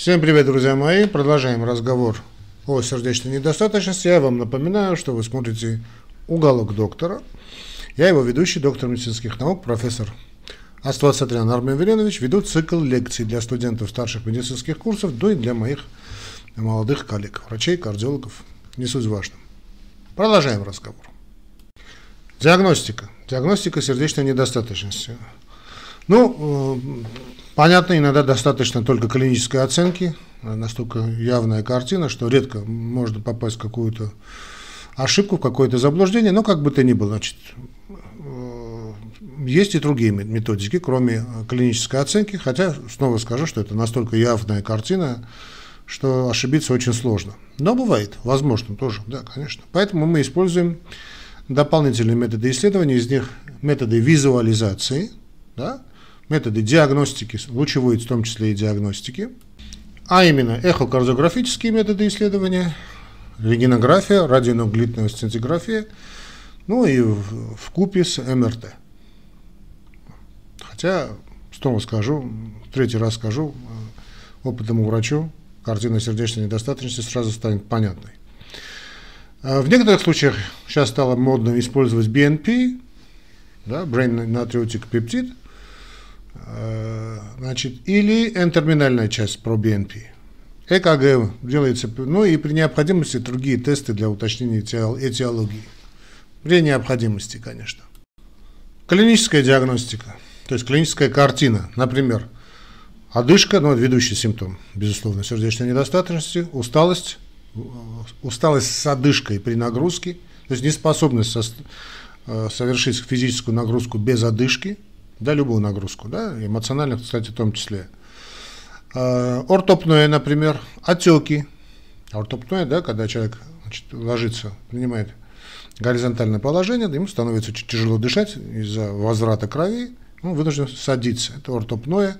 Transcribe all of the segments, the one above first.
Всем привет, друзья мои. Продолжаем разговор о сердечной недостаточности. Я вам напоминаю, что вы смотрите «Уголок доктора». Я его ведущий, доктор медицинских наук, профессор Астват Сатрян Армен Веленович. Веду цикл лекций для студентов старших медицинских курсов, да и для моих молодых коллег, врачей, кардиологов. Не суть важно. Продолжаем разговор. Диагностика. Диагностика сердечной недостаточности. Ну, э, понятно, иногда достаточно только клинической оценки, настолько явная картина, что редко можно попасть в какую-то ошибку, в какое-то заблуждение, но как бы то ни было, значит, э, есть и другие методики, кроме клинической оценки, хотя снова скажу, что это настолько явная картина, что ошибиться очень сложно. Но бывает, возможно тоже, да, конечно. Поэтому мы используем дополнительные методы исследования, из них методы визуализации, да, методы диагностики, лучевой в том числе и диагностики, а именно эхокардиографические методы исследования, рентгенография, радионуклидная сцинтиграфия, ну и в, купе с МРТ. Хотя, снова скажу, третий раз скажу, э, опытному врачу картина сердечной недостаточности сразу станет понятной. Э, в некоторых случаях сейчас стало модно использовать BNP, да, Brain Natriuretic Peptide, значит, или N-терминальная часть про BNP. ЭКГ делается, ну и при необходимости другие тесты для уточнения этиологии. При необходимости, конечно. Клиническая диагностика, то есть клиническая картина, например, одышка, ну, ведущий симптом, безусловно, сердечной недостаточности, усталость, усталость с одышкой при нагрузке, то есть неспособность э, совершить физическую нагрузку без одышки – да, любую нагрузку, да, эмоциональных, кстати, в том числе. А, ортопное, например, отеки. Ортопное, да, когда человек значит, ложится, принимает горизонтальное положение, ему становится очень тяжело дышать из-за возврата крови, он вынужден садиться. Это ортопное.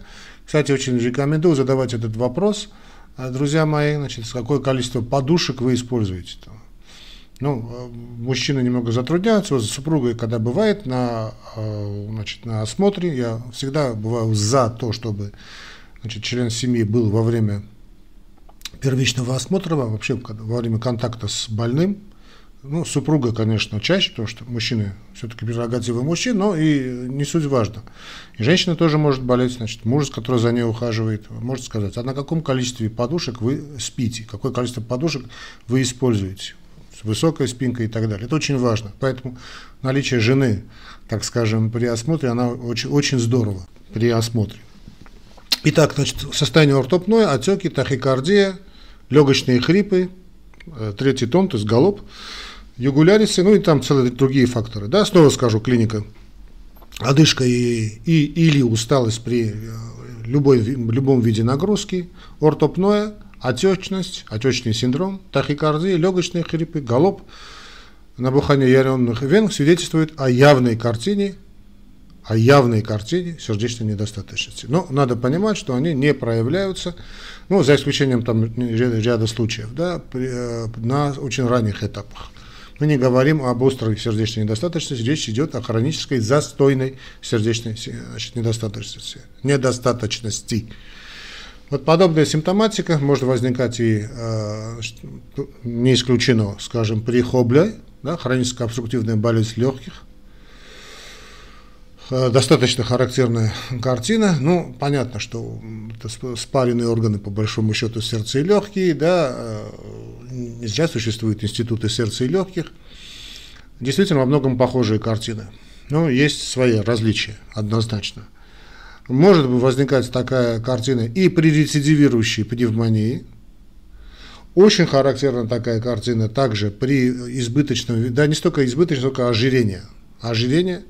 Кстати, очень рекомендую задавать этот вопрос, а, друзья мои, значит, какое количество подушек вы используете. Ну, э, мужчины немного затрудняются. Вот с супругой, когда бывает на, э, значит, на осмотре, я всегда бываю за то, чтобы значит, член семьи был во время первичного осмотра, вообще во время контакта с больным. Ну, супруга, конечно, чаще, потому что мужчины все-таки прерогативы мужчин, но и не суть важно. И женщина тоже может болеть, значит, муж, который за ней ухаживает, может сказать, а на каком количестве подушек вы спите, какое количество подушек вы используете с высокой спинкой и так далее. Это очень важно. Поэтому наличие жены, так скажем, при осмотре, она очень, очень здорово при осмотре. Итак, значит, состояние ортопное, отеки, тахикардия, легочные хрипы, э, третий тон, то есть галоп, югулярисы, ну и там целые другие факторы. Да, снова скажу, клиника, одышка и, и, или усталость при э, любой, любом виде нагрузки, ортопное – отечность, отечный синдром, тахикардия, легочные хрипы, галоп, набухание ядерных вен свидетельствует о явной картине, о явной картине сердечной недостаточности. Но надо понимать, что они не проявляются, ну, за исключением там ряда случаев, да, э, на очень ранних этапах. Мы не говорим об острой сердечной недостаточности, речь идет о хронической застойной сердечной значит, недостаточности. недостаточности. Вот подобная симптоматика может возникать и э, не исключено, скажем, при хобле, да, хроническая обструктивная болезнь легких. Э, достаточно характерная картина. Ну, понятно, что это спаренные органы, по большому счету, сердца и легкие. Да, э, зря существуют институты сердца и легких. Действительно, во многом похожие картины. Но есть свои различия, однозначно. Может возникать такая картина и при рецидивирующей пневмонии. Очень характерна такая картина также при избыточном, да не столько избыточном, сколько ожирения. Ожирение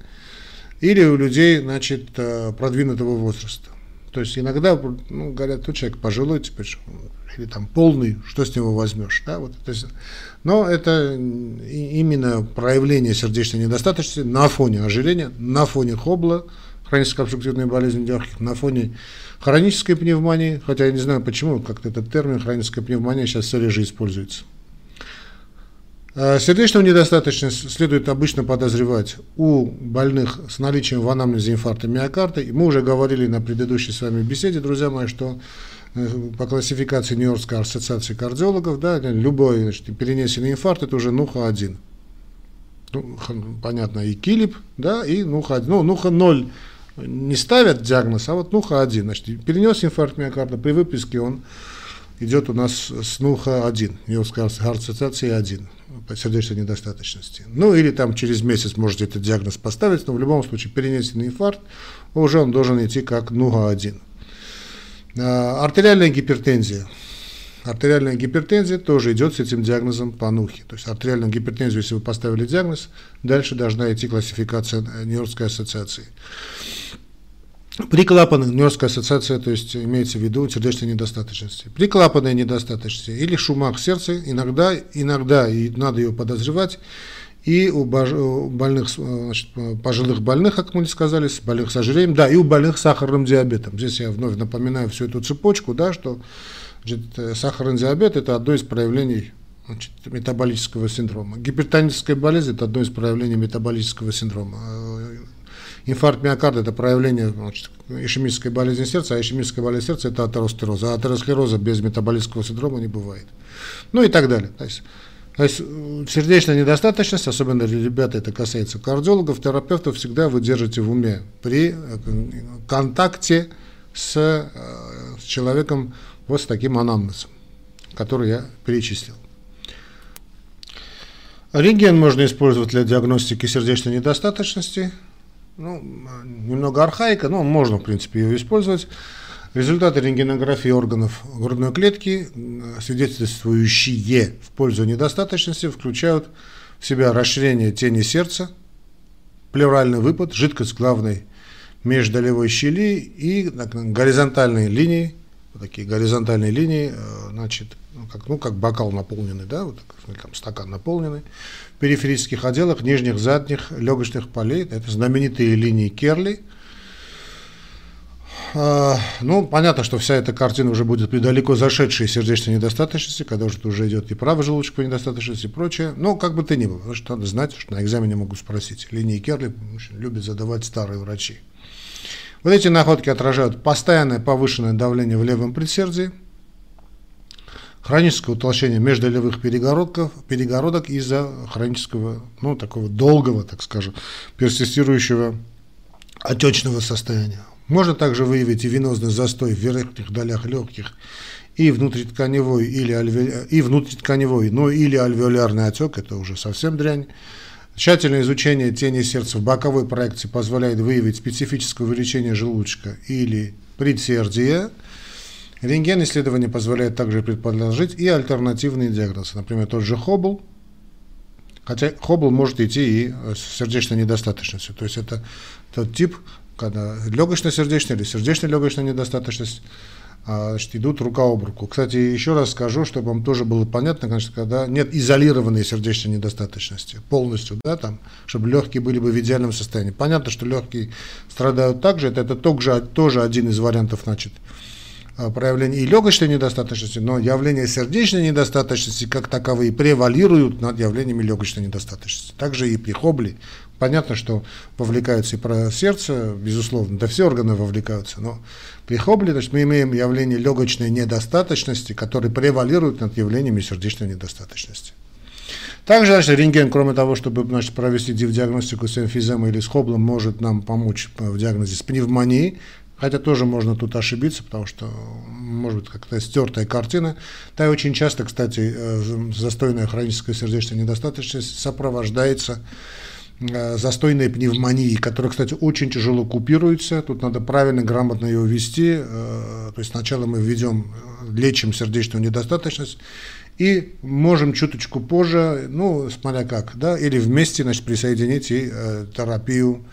или у людей, значит, э, продвинутого возраста. То есть иногда ну, говорят, ну, человек пожилой теперь, или там полный, что с него возьмешь. Да? Вот, то есть, но это именно проявление сердечной недостаточности на фоне ожирения, на фоне хобла, хроническая обструктивная болезнь легких на фоне хронической пневмонии, хотя я не знаю почему, как-то этот термин хроническая пневмония сейчас все реже используется. А, сердечную недостаточность следует обычно подозревать у больных с наличием в анамнезе инфаркта миокарда. И мы уже говорили на предыдущей с вами беседе, друзья мои, что по классификации Нью-Йоркской ассоциации кардиологов, да, любой значит, перенесенный инфаркт это уже НУХА-1. Ну, понятно, и КИЛИП, да, и НУХА-1. Ну, НУХА-0 не ставят диагноз, а вот НУХА-1. Значит, перенес инфаркт миокарда, при выписке он идет у нас с НУХА-1, Нью-Йоркской ассоциации 1 по сердечной недостаточности. Ну, или там через месяц можете этот диагноз поставить, но в любом случае перенесенный инфаркт, уже он должен идти как НУХА-1. А, артериальная гипертензия. Артериальная гипертензия тоже идет с этим диагнозом по НУХе. То есть артериальную гипертензию, если вы поставили диагноз, дальше должна идти классификация Нью-Йоркской ассоциации. При клапанной Нью-Йоркская ассоциация, то есть имеется в виду сердечной недостаточности. При клапанной недостаточности или шумах сердца иногда, иногда и надо ее подозревать, и у больных, значит, пожилых больных, как мы сказали, с больных с ожирением, да, и у больных с сахарным диабетом. Здесь я вновь напоминаю всю эту цепочку, да, что значит, сахарный диабет – это одно из проявлений значит, метаболического синдрома. Гипертоническая болезнь – это одно из проявлений метаболического синдрома. Инфаркт миокарда – это проявление значит, ишемической болезни сердца, а ишемическая болезнь сердца – это атеросклероз. А атеросклероза без метаболического синдрома не бывает. Ну и так далее. То есть, то есть сердечная недостаточность, особенно для ребят, это касается кардиологов, терапевтов, всегда вы держите в уме при э, контакте э, с человеком вот с таким анамнезом, который я перечислил. Рентген можно использовать для диагностики сердечной недостаточности – ну, немного архаика, но можно, в принципе, ее использовать. Результаты рентгенографии органов грудной клетки, свидетельствующие в пользу недостаточности, включают в себя расширение тени сердца, плевральный выпад, жидкость главной междолевой щели и горизонтальные линии, такие горизонтальные линии, э, значит, ну, как, ну, как бокал наполненный, да, вот там стакан наполненный, в периферических отделах нижних, задних легочных полей, это знаменитые линии Керли. А, ну, понятно, что вся эта картина уже будет при далеко зашедшей сердечной недостаточности, когда уже, уже идет и правый желудочковая недостаточность и прочее. Но как бы то ни было, потому что надо знать, что на экзамене могут спросить. Линии Керли любят задавать старые врачи. Вот эти находки отражают постоянное повышенное давление в левом предсердии, хроническое утолщение междолевых перегородков, перегородок из-за хронического, ну, такого долгого, так скажем, персистирующего отечного состояния. Можно также выявить и венозный застой в верхних долях легких и внутритканевой или, альве... и внутритканевой, ну или альвеолярный отек, это уже совсем дрянь. Тщательное изучение тени сердца в боковой проекции позволяет выявить специфическое увеличение желудочка или предсердия. Рентген исследование позволяет также предположить и альтернативные диагнозы, например, тот же Хоббл, хотя Хоббл может идти и с сердечной недостаточностью, то есть это тот тип, когда легочно-сердечная или сердечно-легочная недостаточность значит, идут рука об руку. Кстати, еще раз скажу, чтобы вам тоже было понятно, конечно, когда нет изолированной сердечной недостаточности полностью, да, там, чтобы легкие были бы в идеальном состоянии. Понятно, что легкие страдают также, это, это тоже, тоже один из вариантов, значит, а, проявления и легочной недостаточности, но явления сердечной недостаточности как таковые превалируют над явлениями легочной недостаточности. Также и при хобле Понятно, что вовлекаются и про сердце, безусловно, да все органы вовлекаются, но при хобле значит, мы имеем явление легочной недостаточности, которые превалируют над явлениями сердечной недостаточности. Также значит, рентген, кроме того, чтобы значит, провести диагностику с эмфиземой или с хоблом, может нам помочь в диагнозе с пневмонией, Хотя тоже можно тут ошибиться, потому что может быть как-то стертая картина. Да и очень часто, кстати, э, застойная хроническая сердечная недостаточность сопровождается Э, застойной пневмонии, которая, кстати, очень тяжело купируется. Тут надо правильно, грамотно ее ввести. Э, то есть сначала мы введем, лечим сердечную недостаточность и можем чуточку позже, ну, смотря как, да, или вместе, значит, присоединить и терапию,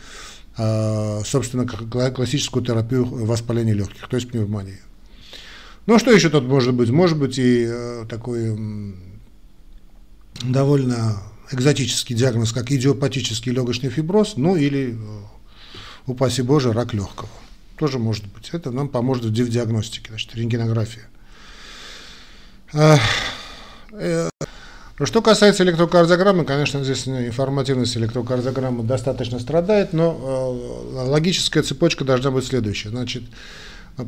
собственно, классическую терапию воспаления легких, то есть пневмонии. Ну, а что еще тут может быть? Может быть и такой довольно экзотический диагноз, как идиопатический легочный фиброз, ну или, э, упаси Боже, рак легкого. Тоже может быть. Это нам поможет в диагностике, значит, рентгенография. Э, что касается электрокардиограммы, конечно, здесь информативность электрокардиограммы достаточно страдает, но э, логическая цепочка должна быть следующая. Значит,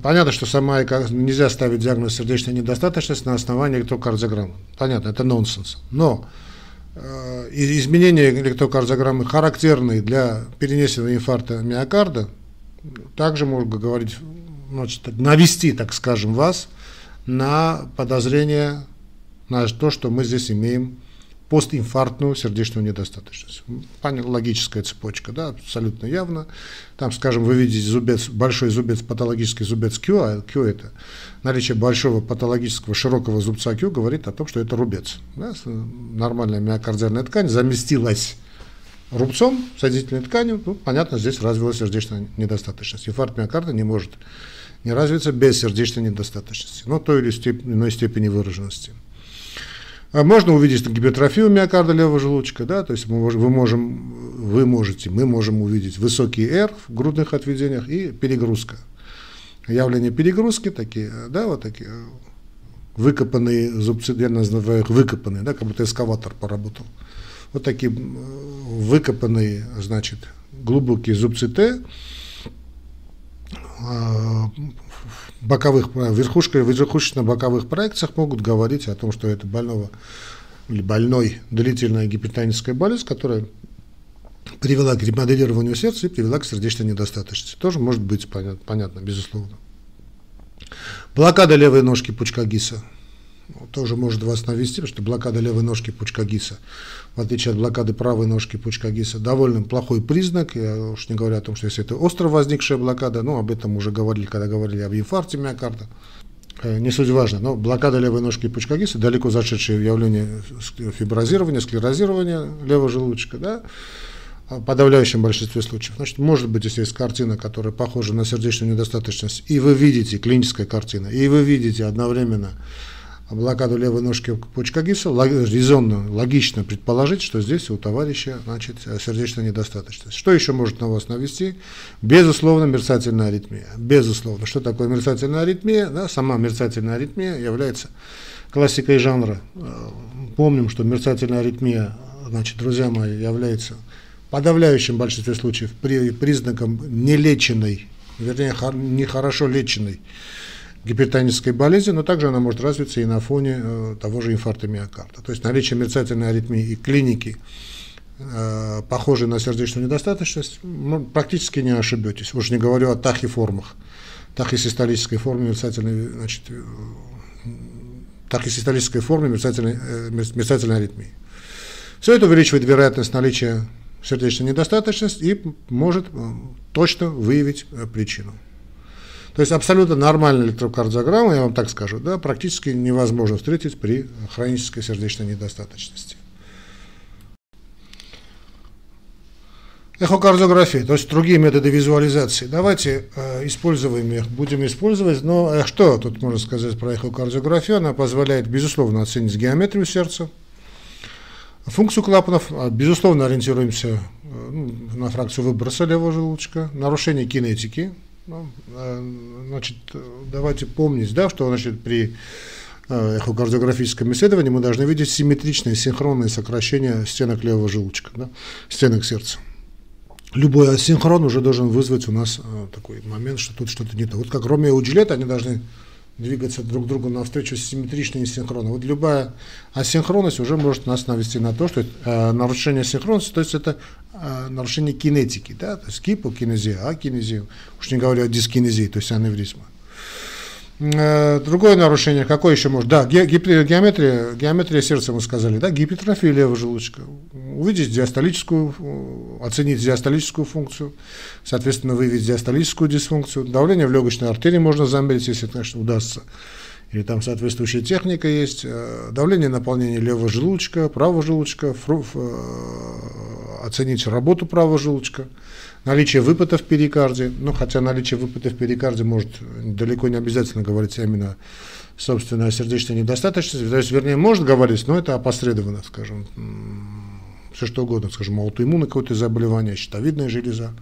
Понятно, что сама нельзя ставить диагноз сердечной недостаточности на основании электрокардиограммы. Понятно, это нонсенс. Но э, изменения электрокардиограммы характерные для перенесенного инфаркта миокарда, также можно говорить, значит, навести, так скажем, вас на подозрение на то, что мы здесь имеем постинфарктную сердечную недостаточность. Логическая цепочка, да, абсолютно явно. Там, скажем, вы видите зубец, большой зубец, патологический зубец Q, а Q это наличие большого патологического широкого зубца Q говорит о том, что это рубец. Да, нормальная миокардиальная ткань заместилась рубцом, соединительной тканью, ну, понятно, здесь развилась сердечная недостаточность. Инфаркт миокарда не может не развиться без сердечной недостаточности, но той или иной степени выраженности. А можно увидеть гипертрофию миокарда левого желудочка, да, то есть мы, вы можем, вы можете, мы можем увидеть высокий R в грудных отведениях и перегрузка. Явление перегрузки такие, да, вот такие выкопанные зубцы, я называю их выкопанные, да, как будто эскаватор поработал. Вот такие выкопанные, значит, глубокие зубцы Т, а, боковых, верхушка, верхушечно-боковых проекциях могут говорить о том, что это больного или больной длительная гипертоническая болезнь, которая привела к ремоделированию сердца и привела к сердечной недостаточности. Тоже может быть понятно, понятно безусловно. Блокада левой ножки пучка ГИСа тоже может вас навести, потому что блокада левой ножки пучка ГИСа, в отличие от блокады правой ножки пучка ГИСа, довольно плохой признак. Я уж не говорю о том, что если это остро возникшая блокада, ну, об этом уже говорили, когда говорили об инфаркте миокарда. Э, не суть важно, но блокада левой ножки пучка ГИСа, далеко зашедшее явление фиброзирования, склерозирования левого желудочка, да, в подавляющем большинстве случаев. Значит, может быть, если есть картина, которая похожа на сердечную недостаточность, и вы видите, клиническая картина, и вы видите одновременно блокаду левой ножки почка гипса, резонно, логично предположить, что здесь у товарища значит, сердечная недостаточность. Что еще может на вас навести? Безусловно, мерцательная аритмия. Безусловно. Что такое мерцательная аритмия? Да, сама мерцательная аритмия является классикой жанра. Помним, что мерцательная аритмия, значит, друзья мои, является в подавляющем большинстве случаев признаком нелеченной, вернее, нехорошо леченной гипертонической болезни, но также она может развиться и на фоне э, того же инфаркта миокарда. То есть наличие мерцательной аритмии и клиники, э, похожей на сердечную недостаточность, ну, практически не ошибетесь. Уж не говорю о тахиформах, тахисистолической форме мерцательной, значит, э, тахисистолической форме мерцательной, мерцательной аритмии. Все это увеличивает вероятность наличия сердечной недостаточности и может точно выявить причину. То есть абсолютно нормальная электрокардиограмма, я вам так скажу, да, практически невозможно встретить при хронической сердечной недостаточности. Эхокардиография, то есть другие методы визуализации. Давайте э, используем их, будем использовать. Но э, что тут можно сказать про эхокардиографию? Она позволяет, безусловно, оценить геометрию сердца, функцию клапанов. А, безусловно, ориентируемся э, ну, на фракцию выброса левого желудочка, нарушение кинетики, ну, э, значит, давайте помнить, да, что значит, при э, эхокардиографическом исследовании мы должны видеть симметричное, синхронное сокращение стенок левого желудочка, да, стенок сердца. Любой асинхрон уже должен вызвать у нас э, такой момент, что тут что-то не то. Вот как Ромео и Джульетта, они должны двигаться друг другу навстречу симметрично и синхронно. Вот любая асинхронность уже может нас навести на то, что э, нарушение синхронности, то есть это э, нарушение кинетики, да, то есть гипокинезия, акинезия, уж не говоря о дискинезии, то есть аневризма. Э, другое нарушение, какое еще может? Да, ге геометрия, геометрия сердца, мы сказали, да, гипертрофия левого желудочка. Увидеть диастолическую, э, оценить диастолическую функцию, соответственно, выявить диастолическую дисфункцию. Давление в легочной артерии можно замерить, если конечно, удастся. Или там соответствующая техника есть. Э, давление наполнения левого желудочка, правого желудочка, оценить работу правого желудочка наличие выпада в перикарде, ну, хотя наличие выпада в перикарде может далеко не обязательно говорить именно собственно о сердечной недостаточности, то есть, вернее, может говорить, но это опосредованно, скажем, все что угодно, скажем, аутоиммунное какое-то заболевание, щитовидная железа,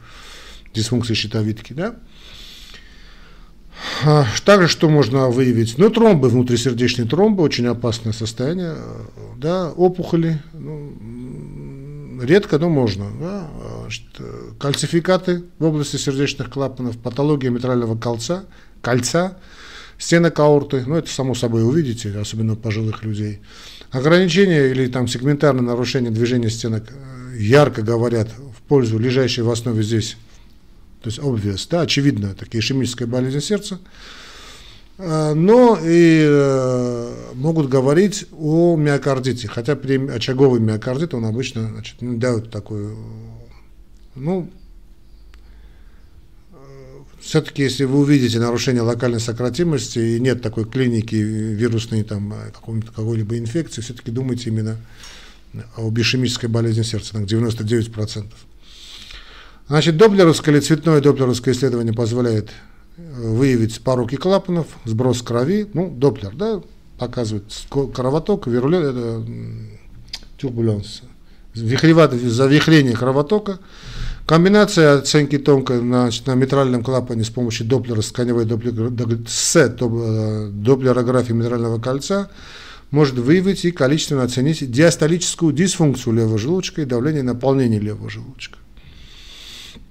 дисфункция щитовидки, да. А, также что можно выявить? Ну, тромбы, внутрисердечные тромбы, очень опасное состояние, да, опухоли, ну, редко, но можно. Да? Значит, кальцификаты в области сердечных клапанов, патология митрального кольца, кольца, стенок аорты, ну это само собой увидите, особенно у пожилых людей. Ограничение или там сегментарное нарушение движения стенок э, ярко говорят в пользу лежащей в основе здесь, то есть obvious, да, очевидно, такие ишемическая болезнь сердца. Э, но и э, могут говорить о миокардите, хотя при очаговый миокардит он обычно значит, ну, дают такую, ну, все-таки, если вы увидите нарушение локальной сократимости и нет такой клиники вирусной там какой-либо инфекции, все-таки думайте именно об ишемической болезни сердца, на 99%. Значит, доплеровское или цветное доплеровское исследование позволяет выявить пороки клапанов, сброс крови, ну, доплер, да, показывает кровоток, вирулен, это турбуленс, завихрение кровотока, Комбинация оценки тонкой на, на митральном клапане с помощью доплера, сканевой доплер, с э, доплерографии митрального кольца может выявить и количественно оценить диастолическую дисфункцию левого желудочка и давление наполнения левого желудочка.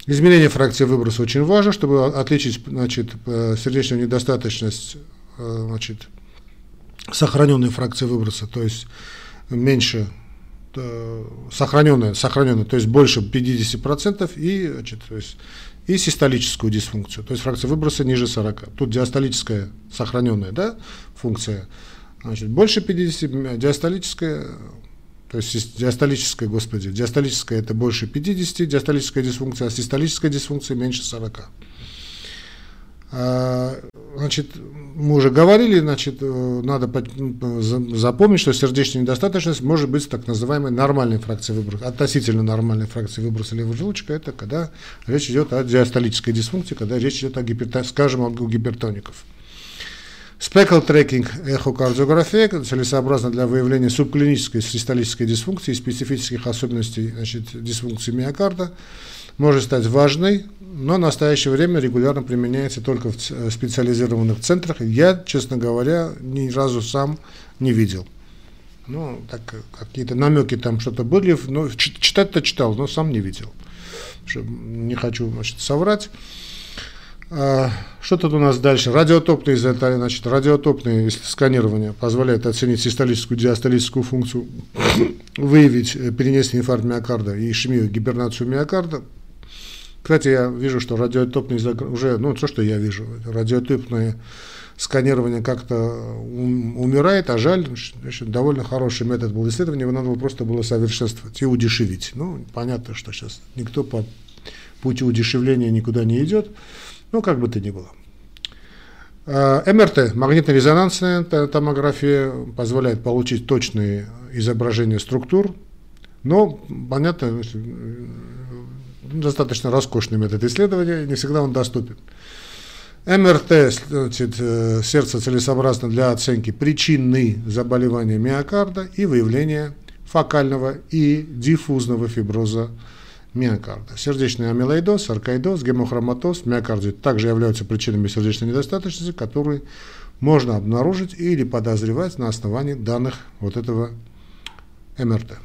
Измерение фракции выброса очень важно, чтобы отличить значит, э, сердечную недостаточность, э, значит, сохраненной фракции выброса, то есть меньше сохраненная, сохраненная, то есть больше 50% и, значит, то есть, и систолическую дисфункцию, то есть фракция выброса ниже 40. Тут диастолическая сохраненная да, функция, значит, больше 50, диастолическая, то есть диастолическая, господи, диастолическая это больше 50, диастолическая дисфункция, а систолическая дисфункция меньше 40. А, значит, мы уже говорили, значит, э, надо запомнить, что сердечная недостаточность может быть так называемой нормальной фракцией выброса, относительно нормальной фракции выброса левого желудочка, это когда речь идет о диастолической дисфункции, когда речь идет о гипертон, скажем, о гипертоников. Спекл трекинг эхокардиография целесообразно для выявления субклинической систолической дисфункции и специфических особенностей значит, дисфункции миокарда может стать важной, но в настоящее время регулярно применяется только в э, специализированных центрах. Я, честно говоря, ни разу сам не видел. Ну, так э, какие-то намеки там что-то были, но читать-то читал, но сам не видел. Не хочу, значит, соврать. А, что тут у нас дальше? Радиотопные, значит, радиотопные сканирование позволяет оценить систолическую диастолическую функцию, выявить э, перенесенный инфаркт миокарда и ишемию, гибернацию миокарда, кстати, я вижу, что радиотопные уже, ну, то, что я вижу, радиотопное сканирование как-то умирает, а жаль, значит, довольно хороший метод был исследования, его надо было просто было совершенствовать и удешевить. Ну, понятно, что сейчас никто по пути удешевления никуда не идет, ну, как бы то ни было. А, МРТ, магнитно-резонансная томография, позволяет получить точные изображения структур, но, понятно, достаточно роскошный метод исследования, не всегда он доступен. МРТ, значит, э, сердце целесообразно для оценки причины заболевания миокарда и выявления фокального и диффузного фиброза миокарда. Сердечный амилоидоз, аркаидоз, гемохроматоз, миокардит также являются причинами сердечной недостаточности, которые можно обнаружить или подозревать на основании данных вот этого МРТ.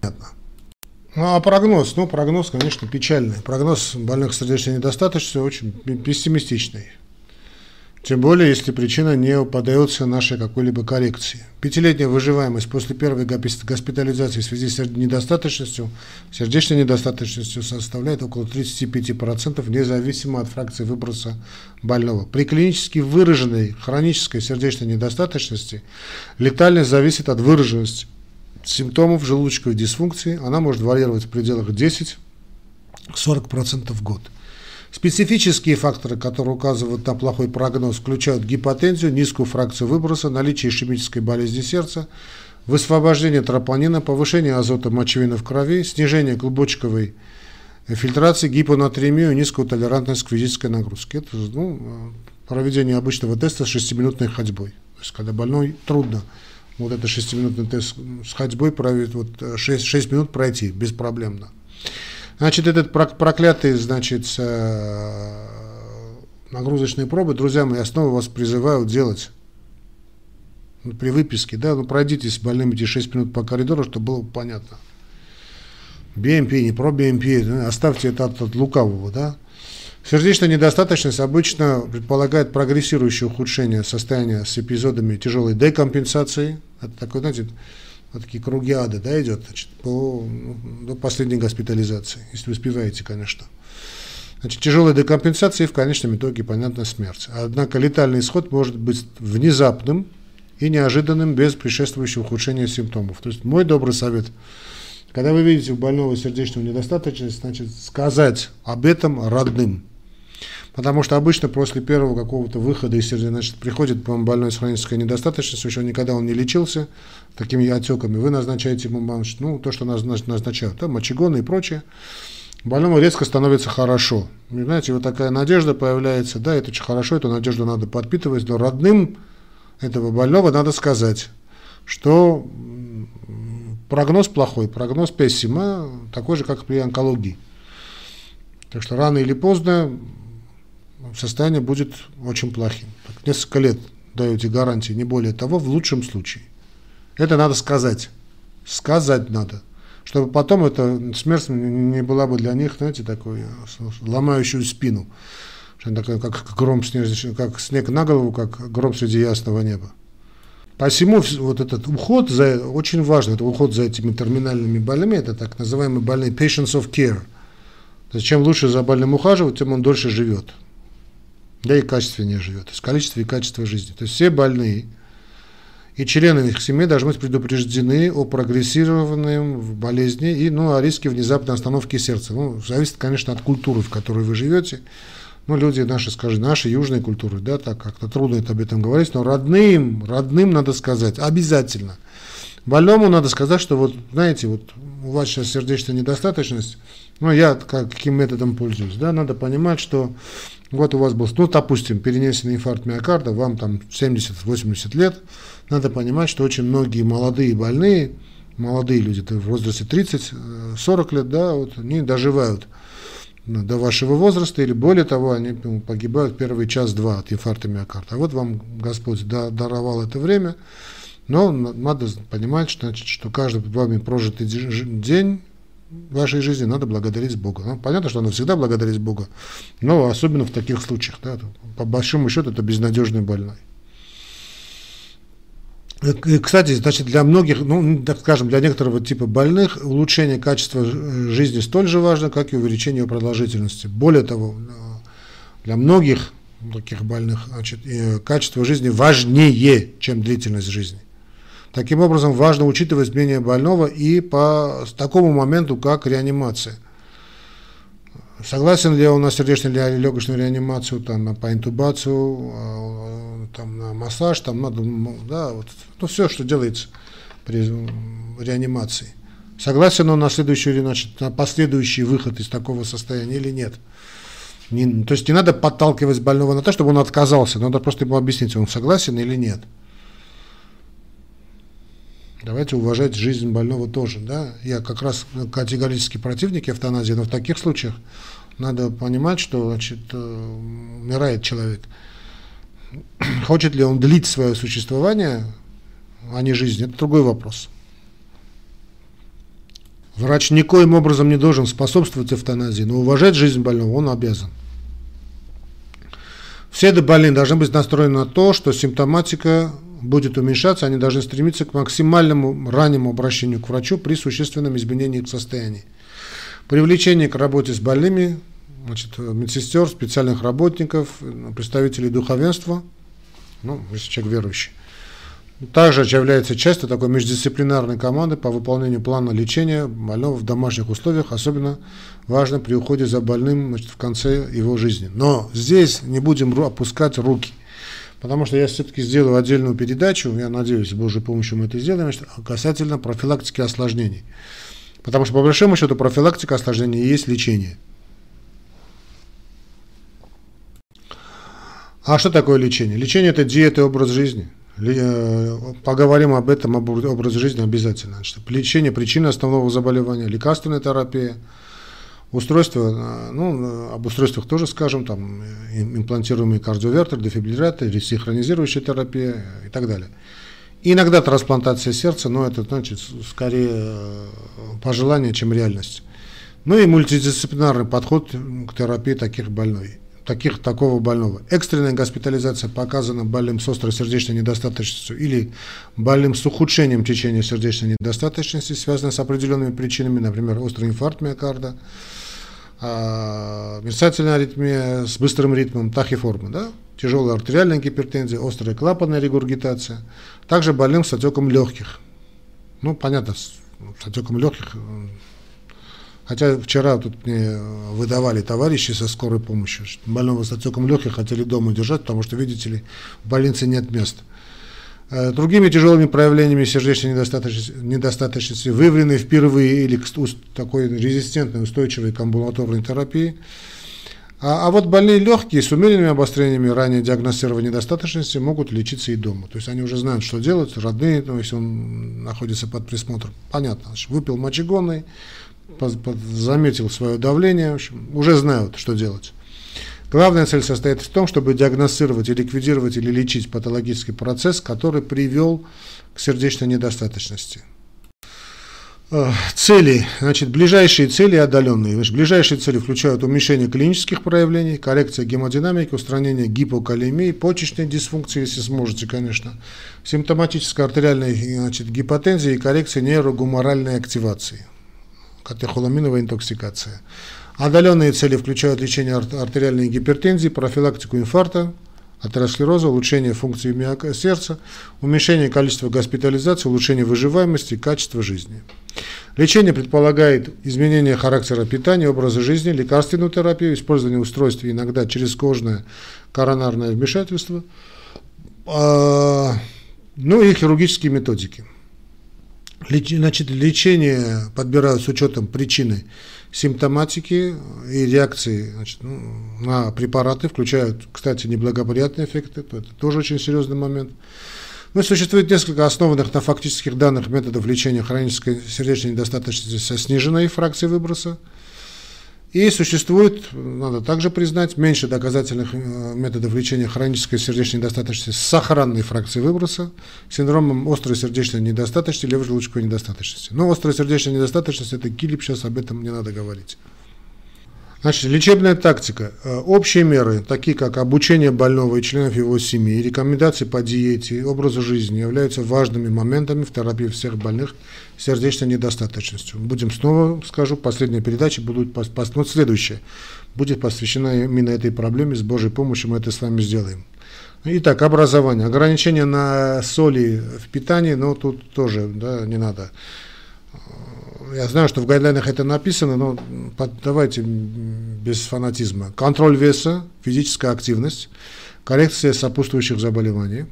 Понятно. Ну, а прогноз? Ну, прогноз, конечно, печальный. Прогноз больных сердечной недостаточностью очень пессимистичный. Тем более, если причина не поддается нашей какой-либо коррекции. Пятилетняя выживаемость после первой госпитализации в связи с недостаточностью, сердечной недостаточностью составляет около 35%, независимо от фракции выброса больного. При клинически выраженной хронической сердечной недостаточности летальность зависит от выраженности симптомов желудочковой дисфункции, она может варьировать в пределах 10-40% в год. Специфические факторы, которые указывают на плохой прогноз, включают гипотензию, низкую фракцию выброса, наличие ишемической болезни сердца, высвобождение тропонина, повышение азота мочевины в крови, снижение клубочковой фильтрации, гипонатриемию, низкую толерантность к физической нагрузке. Это ну, проведение обычного теста с 6-минутной ходьбой. То есть, когда больной трудно вот это шестиминутный тест с ходьбой проводит, вот 6, 6 минут пройти беспроблемно. Значит, этот проклятый, значит, э, нагрузочные пробы, друзья мои, я снова вас призываю делать при выписке, да, ну пройдите с больными эти 6 минут по коридору, чтобы было понятно. BMP, не про BMP, оставьте это от, от лукавого, да. Сердечная недостаточность обычно предполагает прогрессирующее ухудшение состояния с эпизодами тяжелой декомпенсации. Это такой, знаете, вот такие круги ада, да, идет, значит, по, ну, до последней госпитализации, если успеваете, конечно. Значит, тяжелая декомпенсация и в конечном итоге, понятно, смерть. Однако летальный исход может быть внезапным и неожиданным без предшествующего ухудшения симптомов. То есть мой добрый совет, когда вы видите у больного сердечную недостаточность, значит, сказать об этом родным. Потому что обычно после первого какого-то выхода из сердца, значит, приходит по больной с хронической недостаточностью, еще никогда он не лечился такими отеками, вы назначаете ему ну, то, что назначают, да, мочегоны и прочее больному резко становится хорошо. И, знаете, вот такая надежда появляется, да, это очень хорошо, эту надежду надо подпитывать, но родным этого больного надо сказать, что прогноз плохой, прогноз пессима, такой же, как при онкологии. Так что рано или поздно состояние будет очень плохим. Так, несколько лет даете гарантии, не более того, в лучшем случае. Это надо сказать. Сказать надо чтобы потом эта смерть не была бы для них, знаете, такой ломающую спину, такое, как гром снег, как снег на голову, как гром среди ясного неба. Посему вот этот уход за, очень важно, это уход за этими терминальными больными, это так называемые больные patients of care. То есть чем лучше за больным ухаживать, тем он дольше живет. Да и качественнее живет. То есть количество и качество жизни. То есть все больные, и члены их семьи должны быть предупреждены о прогрессированном болезни и ну, о риске внезапной остановки сердца. Ну, зависит, конечно, от культуры, в которой вы живете. Ну, люди наши, скажем, наши южные культуры, да, так как-то трудно это об этом говорить, но родным, родным надо сказать, обязательно. Больному надо сказать, что вот, знаете, вот у вас сейчас сердечная недостаточность, ну, я как, каким методом пользуюсь, да, надо понимать, что вот у вас был, ну, допустим, перенесенный инфаркт миокарда, вам там 70-80 лет, надо понимать, что очень многие молодые больные, молодые люди, в возрасте 30-40 лет, да, вот они доживают до вашего возраста, или более того, они погибают первый час-два от инфаркта миокарда. А вот вам Господь даровал это время, но надо понимать, что, значит, что каждый вами прожитый день вашей жизни надо благодарить Бога. Ну, понятно, что надо всегда благодарить Бога, но особенно в таких случаях. Да, по большому счету это безнадежный больной. Кстати, значит, для многих, ну, так скажем, для некоторого типа больных улучшение качества жизни столь же важно, как и увеличение продолжительности. Более того, для многих таких больных значит, качество жизни важнее, чем длительность жизни. Таким образом, важно учитывать мнение больного и по такому моменту, как реанимация – Согласен ли он на сердечную или легочную реанимацию, там, по интубацию, а, там, на массаж, там надо, да, вот, ну, все, что делается при реанимации. Согласен он на следующий, значит, на последующий выход из такого состояния или нет? Не, то есть не надо подталкивать больного на то, чтобы он отказался, надо просто ему объяснить, он согласен или нет. Давайте уважать жизнь больного тоже. Да? Я как раз категорически противник эвтаназии, но в таких случаях надо понимать, что значит, э, умирает человек. Хочет ли он длить свое существование, а не жизнь, это другой вопрос. Врач никоим образом не должен способствовать эвтаназии, но уважать жизнь больного он обязан. Все больные должны быть настроены на то, что симптоматика будет уменьшаться, они должны стремиться к максимальному раннему обращению к врачу при существенном изменении их состояния. Привлечение к работе с больными, значит, медсестер, специальных работников, представителей духовенства, ну, если человек верующий. Также является частью такой междисциплинарной команды по выполнению плана лечения больного в домашних условиях, особенно важно при уходе за больным значит, в конце его жизни. Но здесь не будем опускать руки. Потому что я все-таки сделаю отдельную передачу, я надеюсь, с Божьей помощью мы это сделаем, касательно профилактики осложнений. Потому что, по большому счету, профилактика осложнений и есть лечение. А что такое лечение? Лечение – это диета и образ жизни. Э, поговорим об этом, об образе жизни обязательно. Значит, лечение причины основного заболевания, лекарственная терапия – Устройство, э, ну, об устройствах тоже скажем, там имплантируемый кардиовертер, дефибриллятор, ресинхронизирующая терапия и так далее. Иногда трансплантация сердца, но это значит скорее э, пожелание, чем реальность. Ну и мультидисциплинарный подход к терапии таких больных таких, такого больного. Экстренная госпитализация показана больным с острой сердечной недостаточностью или больным с ухудшением течения сердечной недостаточности, связанной с определенными причинами, например, острый инфаркт миокарда, мерцательная аритмия с быстрым ритмом, тахиформа, да? тяжелая артериальная гипертензия, острая клапанная регургитация, также больным с отеком легких. Ну, понятно, с, отеком легких Хотя вчера тут мне выдавали товарищи со скорой помощью, больного с отеком легких хотели дома держать, потому что, видите ли, в больнице нет места. Э, другими тяжелыми проявлениями сердечной недостаточности, недостаточности выявлены впервые или к такой резистентной, устойчивой к амбулаторной терапии. А, а вот больные легкие с умеренными обострениями ранее диагностированной недостаточности могут лечиться и дома. То есть они уже знают, что делать, родные, то есть он находится под присмотром. Понятно, значит, выпил мочегонный, заметил свое давление, в общем, уже знают, что делать. Главная цель состоит в том, чтобы диагностировать и ликвидировать или лечить патологический процесс, который привел к сердечной недостаточности. Э, цели, значит, ближайшие цели и отдаленные. Ближайшие цели включают уменьшение клинических проявлений, коррекция гемодинамики, устранение гипокалемии, почечной дисфункции, если сможете, конечно, симптоматической артериальной значит, гипотензии и коррекция нейрогуморальной активации катехоламиновая интоксикация. Отдаленные цели включают лечение артериальной гипертензии, профилактику инфаркта, атеросклероза, улучшение функции сердца, уменьшение количества госпитализаций, улучшение выживаемости и качества жизни. Лечение предполагает изменение характера питания, образа жизни, лекарственную терапию, использование устройств иногда через кожное коронарное вмешательство, а, ну и хирургические методики. Значит, лечение подбирают с учетом причины симптоматики и реакции значит, ну, на препараты, включают, кстати, неблагоприятные эффекты, это тоже очень серьезный момент. Но существует несколько основанных на фактических данных методов лечения хронической сердечной недостаточности со сниженной фракцией выброса. И существует, надо также признать, меньше доказательных э, методов лечения хронической сердечной недостаточности с сохранной фракцией выброса, синдромом острой сердечной недостаточности, левой желудочковой недостаточности. Но острая сердечная недостаточность – это килип, сейчас об этом не надо говорить. Значит, лечебная тактика. Э, общие меры, такие как обучение больного и членов его семьи, рекомендации по диете, образу жизни, являются важными моментами в терапии всех больных сердечной недостаточностью. Будем снова, скажу, последняя передача будет, вот следующая, будет посвящена именно этой проблеме. С Божьей помощью мы это с вами сделаем. Итак, образование. Ограничение на соли в питании, но тут тоже да, не надо я знаю, что в гайдлайнах это написано, но давайте без фанатизма. Контроль веса, физическая активность, коррекция сопутствующих заболеваний.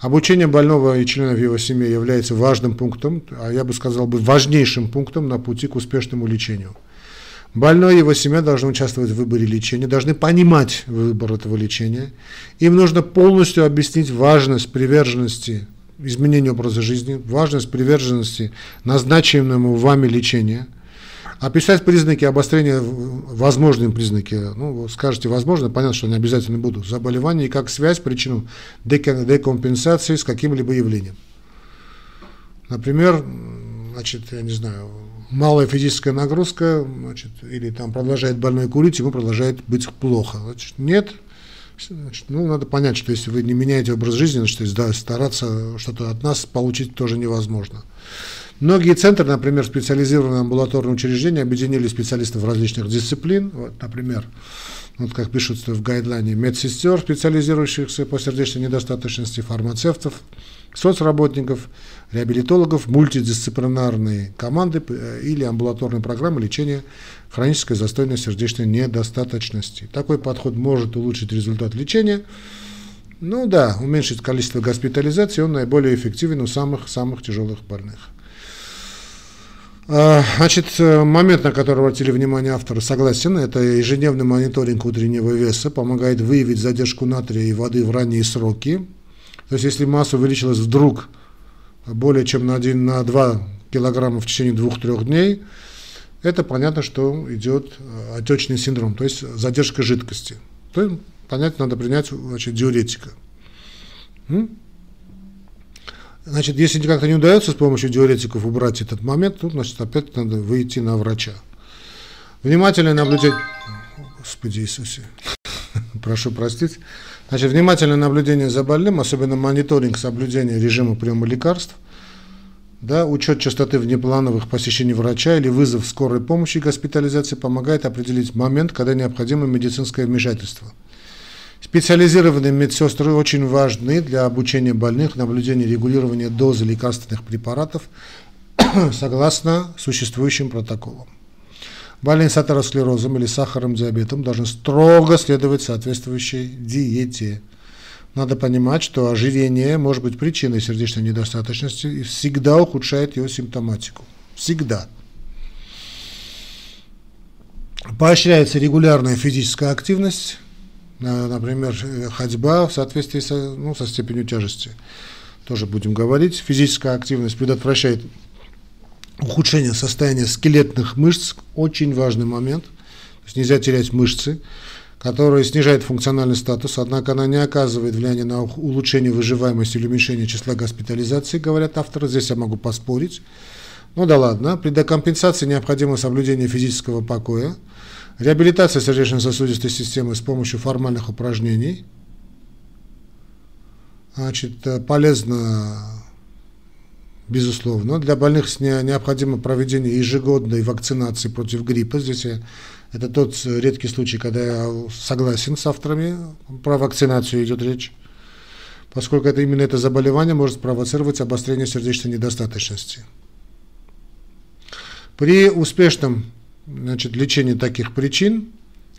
Обучение больного и членов его семьи является важным пунктом, а я бы сказал бы важнейшим пунктом на пути к успешному лечению. Больной и его семья должны участвовать в выборе лечения, должны понимать выбор этого лечения. Им нужно полностью объяснить важность приверженности изменению образа жизни, важность приверженности назначенному вами лечению, описать признаки обострения, возможные признаки, ну, скажете, возможно, понятно, что они обязательно будут, заболевания и как связь, причину декомпенсации с каким-либо явлением. Например, значит, я не знаю, малая физическая нагрузка, значит, или там продолжает больной курить, ему продолжает быть плохо. Значит, нет, ну, надо понять, что если вы не меняете образ жизни, значит, да, стараться что-то от нас получить тоже невозможно. Многие центры, например, специализированные амбулаторные учреждения, объединили специалистов различных дисциплин. Вот, например, вот как пишут в гайдлайне, медсестер, специализирующихся по сердечной недостаточности, фармацевтов, соцработников, реабилитологов, мультидисциплинарные команды э, или амбулаторные программы лечения хронической застойной сердечной недостаточности. Такой подход может улучшить результат лечения, ну да, уменьшить количество госпитализаций, он наиболее эффективен у самых-самых тяжелых больных. А, значит, э, момент, на который обратили внимание авторы, согласен, это ежедневный мониторинг утреннего веса, помогает выявить задержку натрия и воды в ранние сроки. То есть, если масса увеличилась вдруг более чем на 1 на 2 килограмма в течение 2-3 дней, это понятно, что идет э, отечный синдром, то есть задержка жидкости. То есть, понятно, надо принять значит, диуретика. Значит, если как-то не удается с помощью диуретиков убрать этот момент, тут, значит, опять надо выйти на врача. Внимательное наблюдение... Господи Иисусе, прошу простить. Значит, внимательное наблюдение за больным, особенно мониторинг соблюдения режима приема лекарств, да, учет частоты внеплановых посещений врача или вызов скорой помощи и госпитализации помогает определить момент, когда необходимо медицинское вмешательство – Специализированные медсестры очень важны для обучения больных, наблюдения регулирования дозы лекарственных препаратов согласно существующим протоколам. Больные с атеросклерозом или сахарным диабетом должны строго следовать соответствующей диете. Надо понимать, что ожирение может быть причиной сердечной недостаточности и всегда ухудшает ее симптоматику. Всегда. Поощряется регулярная физическая активность, например, ходьба в соответствии со, ну, со степенью тяжести. Тоже будем говорить. Физическая активность предотвращает ухудшение состояния скелетных мышц. Очень важный момент. То есть нельзя терять мышцы, которые снижают функциональный статус, однако она не оказывает влияния на улучшение выживаемости или уменьшение числа госпитализаций, говорят авторы. Здесь я могу поспорить. Ну да ладно. При декомпенсации необходимо соблюдение физического покоя. Реабилитация сердечно-сосудистой системы с помощью формальных упражнений. Значит, э, полезно, безусловно. Для больных необходимо проведение ежегодной вакцинации против гриппа. Здесь я, это тот редкий случай, когда я согласен с авторами, про вакцинацию идет речь, поскольку это, именно это заболевание может спровоцировать обострение сердечной недостаточности. При успешном значит, лечение таких причин,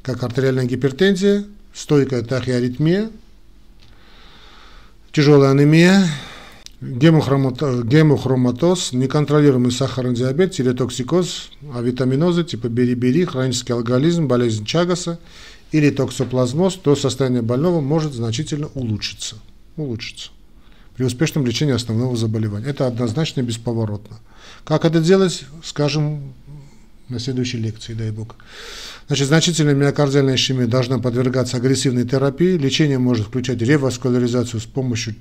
как артериальная гипертензия, стойкая тахиаритмия, тяжелая анемия, гемохроматоз, неконтролируемый сахарный диабет, телетоксикоз, авитаминозы типа бери-бери, хронический алкоголизм, болезнь Чагаса или токсоплазмоз, то состояние больного может значительно улучшиться. улучшиться при успешном лечении основного заболевания. Это однозначно и бесповоротно. Как это делать, скажем, на следующей лекции, дай бог. Значит, значительная миокардиальная ишемия должна подвергаться агрессивной терапии. Лечение может включать реваскуляризацию с помощью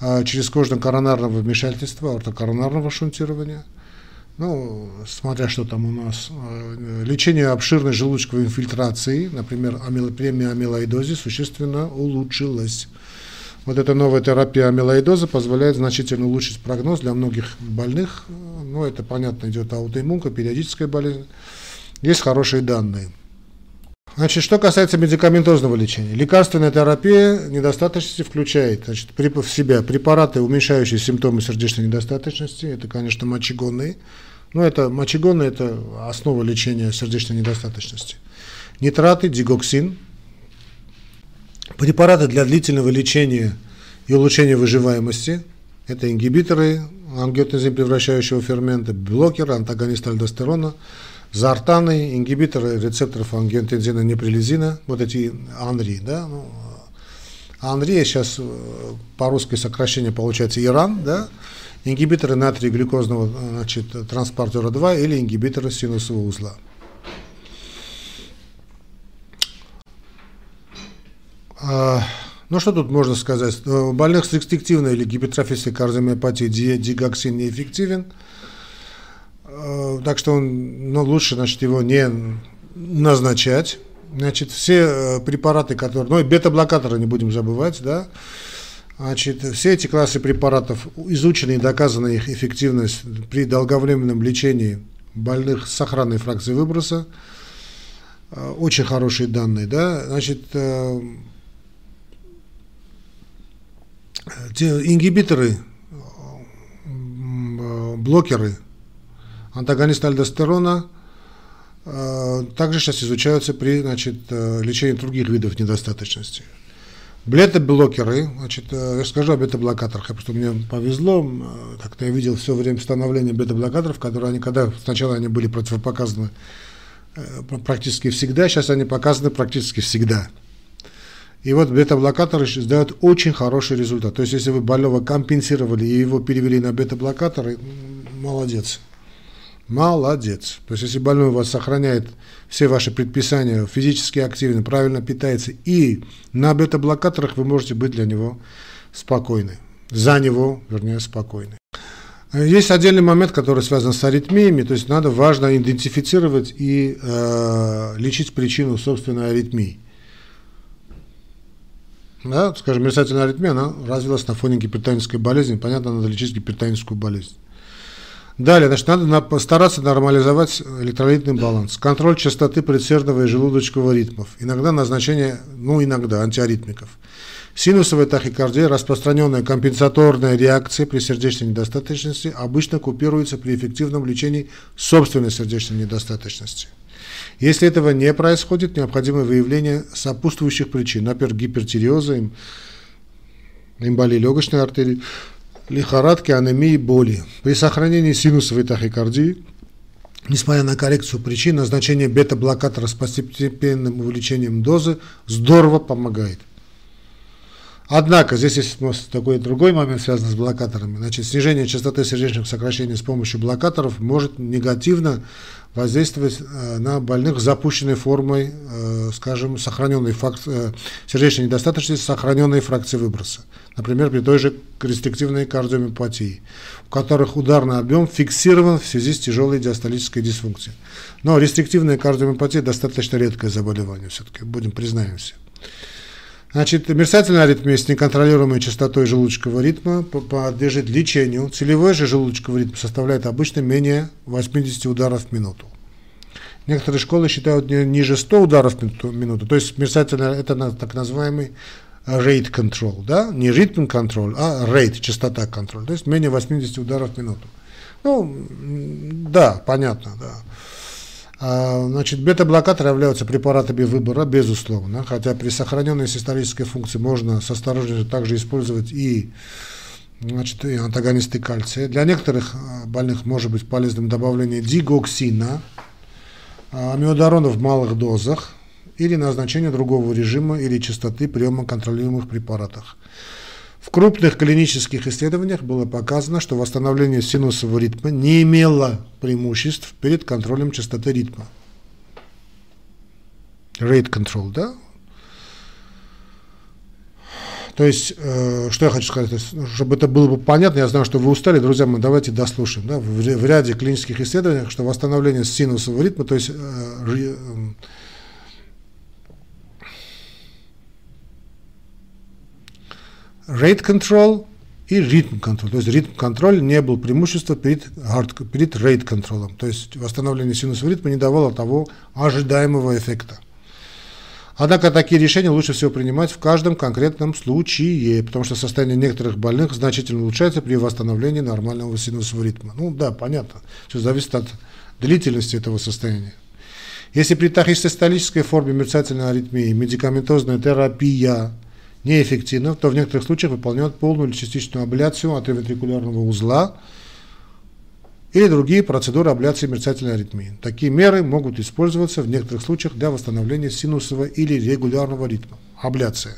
а, черезкожно-коронарного вмешательства, ортокоронарного шунтирования. Ну, смотря что там у нас. А, лечение обширной желудочковой инфильтрации, например, амилопремия амилоидозе, существенно улучшилось. Вот эта новая терапия амилоидоза позволяет значительно улучшить прогноз для многих больных. Ну, это, понятно, идет аутоиммунка, периодическая болезнь. Есть хорошие данные. Значит, что касается медикаментозного лечения. Лекарственная терапия недостаточности включает значит, в себя препараты, уменьшающие симптомы сердечной недостаточности. Это, конечно, мочегонные. Но это мочегонные – это основа лечения сердечной недостаточности. Нитраты, дигоксин – Препараты для длительного лечения и улучшения выживаемости – это ингибиторы ангиотензин превращающего фермента, блокеры, антагонисты альдостерона, зартаны, ингибиторы рецепторов ангиотензина неприлизина, вот эти АНРИ, да, ну, АНРИ сейчас э, по-русски сокращение получается Иран, да, ингибиторы натрия глюкозного значит, транспортера 2 или ингибиторы синусового узла. А, ну что тут можно сказать? У э, больных с рестриктивной или гипертрофической кардиомиопатией дигоксин неэффективен. Э, так что он, ну, лучше значит, его не назначать. Значит, все э, препараты, которые... Ну и бета-блокаторы не будем забывать, да. Значит, все эти классы препаратов изучены и доказана их эффективность при долговременном лечении больных с сохранной фракцией выброса. Очень хорошие данные, да. Значит, ингибиторы, блокеры, антагонисты альдостерона э, также сейчас изучаются при значит, э, лечении других видов недостаточности. Бета-блокеры, значит, э, я скажу о бета-блокаторах, потому мне повезло, как-то я видел все время становления бета-блокаторов, которые они, когда сначала они были противопоказаны практически всегда, сейчас они показаны практически всегда. И вот бета-блокаторы дают очень хороший результат. То есть, если вы больного компенсировали и его перевели на бета-блокаторы, молодец. Молодец. То есть, если больной у вас сохраняет все ваши предписания, физически активен, правильно питается, и на бета-блокаторах вы можете быть для него спокойны. за него, вернее, спокойны. Есть отдельный момент, который связан с аритмиями, то есть надо важно идентифицировать и э, лечить причину собственной аритмии. Да, скажем, мерцательная аритмия, она развилась на фоне гипертонической болезни, понятно, надо лечить гипертоническую болезнь. Далее, значит, надо постараться нормализовать электролитный баланс. Контроль частоты предсердного и желудочкового ритмов. Иногда назначение, ну иногда, антиаритмиков. Синусовая тахикардия, распространенная компенсаторная реакция при сердечной недостаточности, обычно купируется при эффективном лечении собственной сердечной недостаточности. Если этого не происходит, необходимо выявление сопутствующих причин, например, гипертиреоза, эмболии легочной артерии, лихорадки, анемии, боли. При сохранении синусовой тахикардии, несмотря на коррекцию причин, назначение бета-блокатора с постепенным увеличением дозы здорово помогает. Однако, здесь есть такой другой момент, связанный с блокаторами. Значит, снижение частоты сердечных сокращений с помощью блокаторов может негативно воздействовать э, на больных с запущенной формой, э, скажем, сохраненной факт, э, сердечной недостаточности, сохраненной фракции выброса. Например, при той же рестриктивной кардиомиопатии, у которых ударный объем фиксирован в связи с тяжелой диастолической дисфункцией. Но рестриктивная кардиомиопатия достаточно редкое заболевание, все-таки, будем признаемся. Значит, мерцательная аритмия с неконтролируемой частотой желудочкового ритма подлежит лечению. Целевой же желудочковый ритм составляет обычно менее 80 ударов в минуту. Некоторые школы считают ниже 100 ударов в минуту, то есть мерцательная, это так называемый rate control, да, не ритм контроль, а rate, частота контроль, то есть менее 80 ударов в минуту. Ну, да, понятно, да. А, значит, бета-блокаторы являются препаратами выбора, безусловно, хотя при сохраненной систолической функции можно с осторожностью также использовать и, значит, и антагонисты кальция. Для некоторых а, больных может быть полезным добавление дигоксина, а, амиодарона в малых дозах или назначение другого режима или частоты приема контролируемых препаратов. В крупных клинических исследованиях было показано, что восстановление синусового ритма не имело преимуществ перед контролем частоты ритма. Rate control, да? То есть, э, что я хочу сказать, есть, чтобы это было бы понятно, я знаю, что вы устали, друзья мои, давайте дослушаем. Да? В, в ряде клинических исследований, что восстановление синусового ритма, то есть э, rate control и ритм контроль. То есть ритм контроль не был преимуществом перед, hard, перед rate контролем. То есть восстановление синусового ритма не давало того ожидаемого эффекта. Однако такие решения лучше всего принимать в каждом конкретном случае, потому что состояние некоторых больных значительно улучшается при восстановлении нормального синусового ритма. Ну да, понятно, все зависит от длительности этого состояния. Если при тахистолической форме мерцательной аритмии медикаментозная терапия неэффективно, то в некоторых случаях выполняют полную или частичную абляцию атриовентрикулярного узла или другие процедуры абляции мерцательной аритмии. Такие меры могут использоваться в некоторых случаях для восстановления синусового или регулярного ритма. Абляция.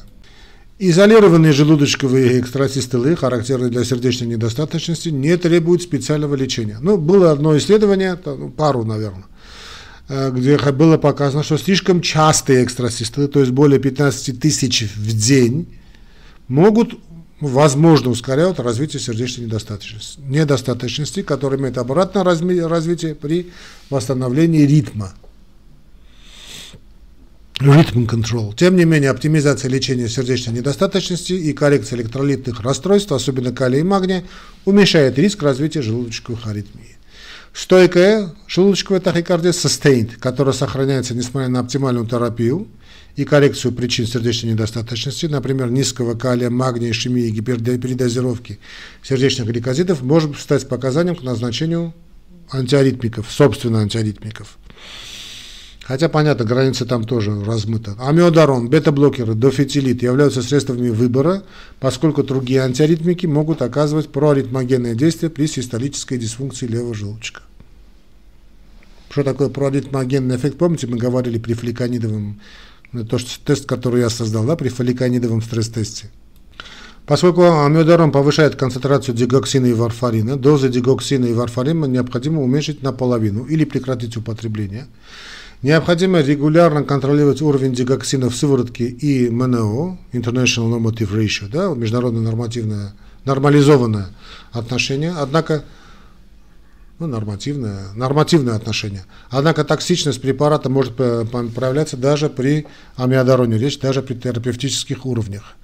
Изолированные желудочковые экстрасистолы, характерные для сердечной недостаточности, не требуют специального лечения. Ну, было одно исследование, ну, пару, наверное, где было показано, что слишком частые экстрасистолы, то есть более 15 тысяч в день, могут, возможно, ускоряют развитие сердечной недостаточности, недостаточности которая имеет обратное развитие при восстановлении ритма. Ритм контрол. Тем не менее, оптимизация лечения сердечной недостаточности и коррекция электролитных расстройств, особенно калия и магния, уменьшает риск развития желудочковых аритмий. Стойкая желудочковая тахикардия sustained, которая сохраняется несмотря на оптимальную терапию и коррекцию причин сердечной недостаточности, например, низкого калия, магния, ишемии, гипердозировки сердечных гликозидов, может стать показанием к назначению антиаритмиков, собственно антиаритмиков. Хотя, понятно, граница там тоже размыта. Амиодарон, бета-блокеры, дофетилит являются средствами выбора, поскольку другие антиаритмики могут оказывать проаритмогенное действие при систолической дисфункции левого желудочка. Что такое проаритмогенный эффект? Помните, мы говорили при фоликонидовом, ну, то, что тест, который я создал, да, при фоликонидовом стресс-тесте. Поскольку амиодарон повышает концентрацию дигоксина и варфарина, дозы дигоксина и варфарина необходимо уменьшить наполовину или прекратить употребление – Необходимо регулярно контролировать уровень дигоксина в сыворотке и МНО, International Normative Ratio, да, международная нормативная нормализованное отношение, однако ну, нормативное, нормативное отношение. Однако токсичность препарата может проявляться даже при амиодароне, речь даже при терапевтических уровнях.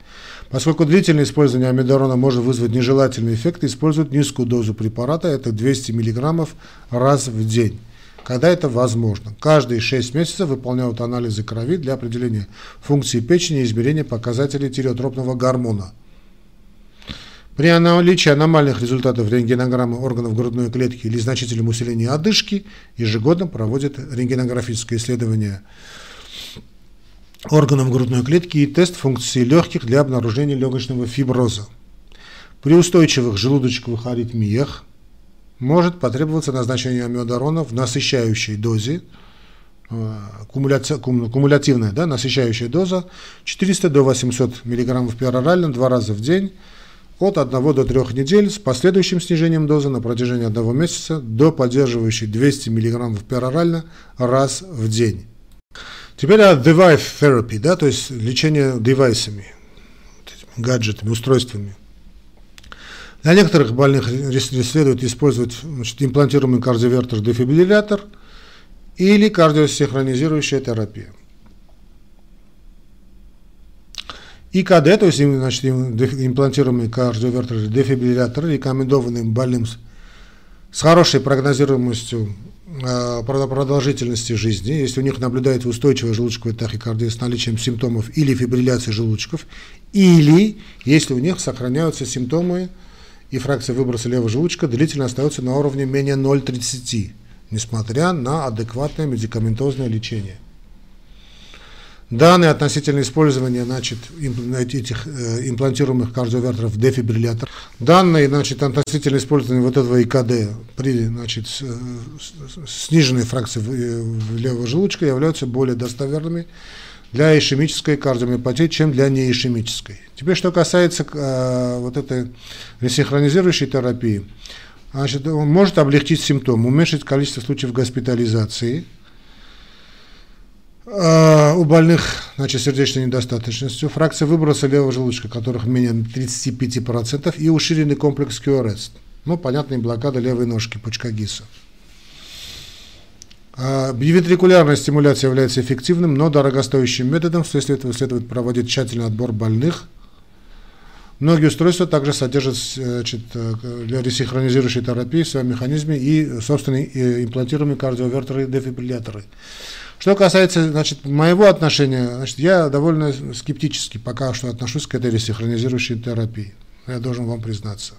Поскольку длительное использование амидарона может вызвать нежелательный эффект, используют низкую дозу препарата, это 200 мг раз в день когда это возможно. Каждые 6 месяцев выполняют анализы крови для определения функции печени и измерения показателей тиреотропного гормона. При наличии аномальных результатов рентгенограммы органов грудной клетки или значительном усилении одышки ежегодно проводят рентгенографическое исследование органов грудной клетки и тест функции легких для обнаружения легочного фиброза. При устойчивых желудочковых аритмиях может потребоваться назначение амиодарона в насыщающей дозе, э, кумулятивная да, насыщающая доза 400 до 800 мг перорально два раза в день от 1 до 3 недель с последующим снижением дозы на протяжении одного месяца до поддерживающей 200 мг перорально раз в день. Теперь о device therapy, да, то есть лечение девайсами, гаджетами, устройствами. Для некоторых больных следует использовать значит, имплантируемый кардиовертер-дефибриллятор или кардиосинхронизирующая терапия. ИКД, то есть значит, имплантируемый кардиовертер-дефибриллятор, рекомендованный больным с хорошей прогнозируемостью э, продолжительности жизни, если у них наблюдается устойчивая желудочковая тахикардия с наличием симптомов или фибрилляции желудочков, или если у них сохраняются симптомы и фракция выброса левого желудочка длительно остается на уровне менее 0,30, несмотря на адекватное медикаментозное лечение. Данные относительно использования значит, этих э, имплантируемых кардиовертеров дефибриллятор. Данные значит, относительно использования вот этого ИКД при значит, сниженной фракции э, левого желудочка являются более достоверными для ишемической кардиомиопатии, чем для неишемической. Теперь, что касается э, вот этой ресинхронизирующей терапии, значит, он может облегчить симптомы, уменьшить количество случаев госпитализации э, у больных значит, сердечной недостаточностью, фракция выброса левого желудочка, которых менее 35%, и уширенный комплекс QRS. Ну, понятно, блокада левой ножки, пучка ГИСа. А, бивентрикулярная стимуляция является эффективным, но дорогостоящим методом, вследствие этого следует проводить тщательный отбор больных. Многие устройства также содержат значит, для ресинхронизирующей терапии в своем механизме и собственные имплантируемые кардиовертеры и дефибрилляторы. Что касается значит, моего отношения, значит, я довольно скептически пока что отношусь к этой ресинхронизирующей терапии. Я должен вам признаться.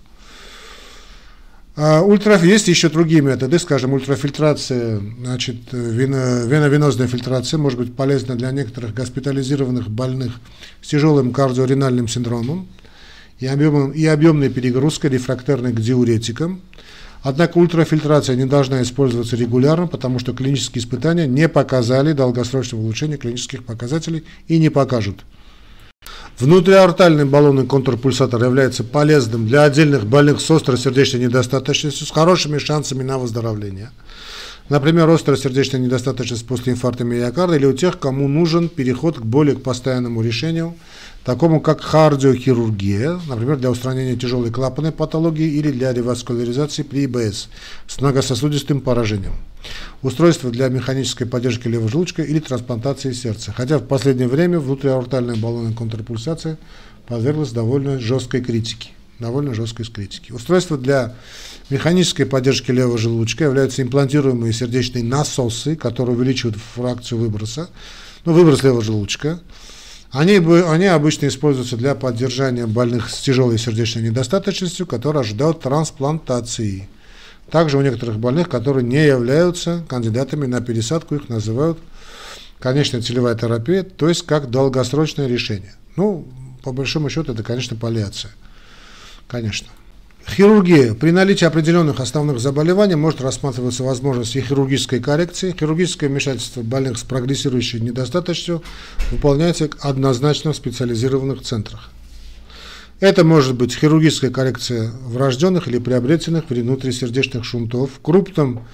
А ультраф, есть еще другие методы, скажем, ультрафильтрация, значит, вено, веновенозная фильтрация может быть полезна для некоторых госпитализированных больных с тяжелым кардиоренальным синдромом и, объемом, и объемной перегрузкой, рефрактерной к диуретикам. Однако ультрафильтрация не должна использоваться регулярно, потому что клинические испытания не показали долгосрочного улучшения клинических показателей и не покажут. Внутриортальный баллонный контрпульсатор является полезным для отдельных больных с острой сердечной недостаточностью с хорошими шансами на выздоровление. Например, острая сердечная недостаточность после инфаркта миокарда или у тех, кому нужен переход к более к постоянному решению – такому как кардиохирургия, например, для устранения тяжелой клапанной патологии или для реваскуляризации при ИБС с многососудистым поражением, устройство для механической поддержки левого желудочка или трансплантации сердца. Хотя в последнее время внутриаортальная баллонная контрпульсация подверглась довольно жесткой критике. Довольно жесткой критике. Устройство для механической поддержки левого желудочка являются имплантируемые сердечные насосы, которые увеличивают фракцию выброса, ну, выброс левого желудочка, они, они обычно используются для поддержания больных с тяжелой сердечной недостаточностью, которые ожидают трансплантации. Также у некоторых больных, которые не являются кандидатами на пересадку, их называют конечная целевая терапия, то есть как долгосрочное решение. Ну, по большому счету, это, конечно, паллиация. Конечно. Хирургия. При наличии определенных основных заболеваний может рассматриваться возможность и хирургической коррекции. Хирургическое вмешательство больных с прогрессирующей недостаточностью выполняется однозначно в специализированных центрах. Это может быть хирургическая коррекция врожденных или приобретенных внутрисердечных шунтов, крупном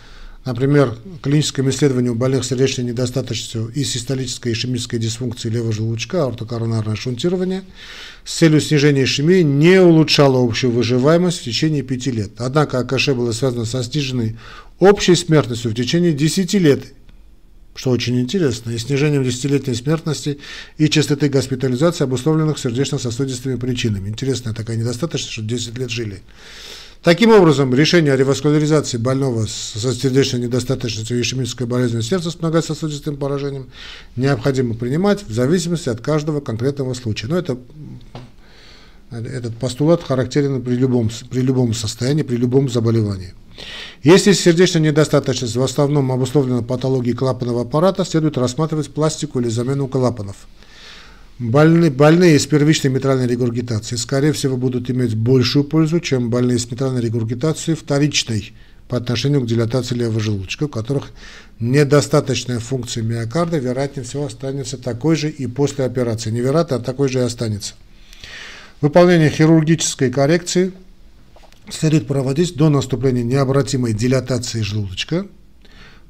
например, клиническом исследовании у больных сердечной недостаточностью и систолической ишемической дисфункции левого желудочка, аортокоронарное шунтирование, с целью снижения ишемии не улучшало общую выживаемость в течение 5 лет. Однако АКШ было связано со сниженной общей смертностью в течение 10 лет, что очень интересно, и снижением десятилетней смертности и частоты госпитализации, обусловленных сердечно-сосудистыми причинами. Интересная такая недостаточность, что 10 лет жили. Таким образом, решение о реваскуляризации больного со сердечной недостаточностью и ишемической болезнью сердца с многососудистым поражением необходимо принимать в зависимости от каждого конкретного случая. Но это, этот постулат характерен при любом, при любом состоянии, при любом заболевании. Если сердечная недостаточность в основном обусловлена патологией клапанного аппарата, следует рассматривать пластику или замену клапанов – Больные, больные с первичной митральной регургитацией, скорее всего, будут иметь большую пользу, чем больные с митральной регургитацией вторичной по отношению к дилатации левого желудочка, у которых недостаточная функция миокарда, вероятнее всего, останется такой же и после операции. Не вероятно, а такой же и останется. Выполнение хирургической коррекции следует проводить до наступления необратимой дилатации желудочка –